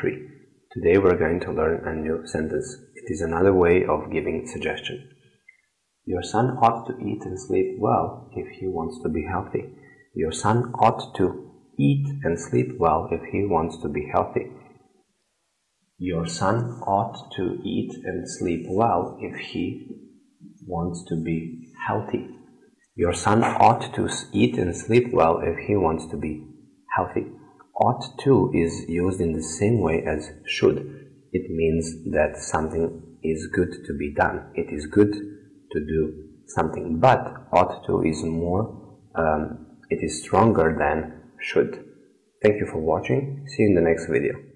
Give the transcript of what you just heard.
3. Today we're going to learn a new sentence. It is another way of giving suggestion. Your son ought to eat and sleep well if he wants to be healthy. Your son ought to eat and sleep well if he wants to be healthy. Your son ought to eat and sleep well if he wants to be healthy. Your son ought to eat and sleep well if he wants to be healthy. Ought to is used in the same way as should. It means that something is good to be done. It is good to do something, but ought to is more, um, it is stronger than should. Thank you for watching. See you in the next video.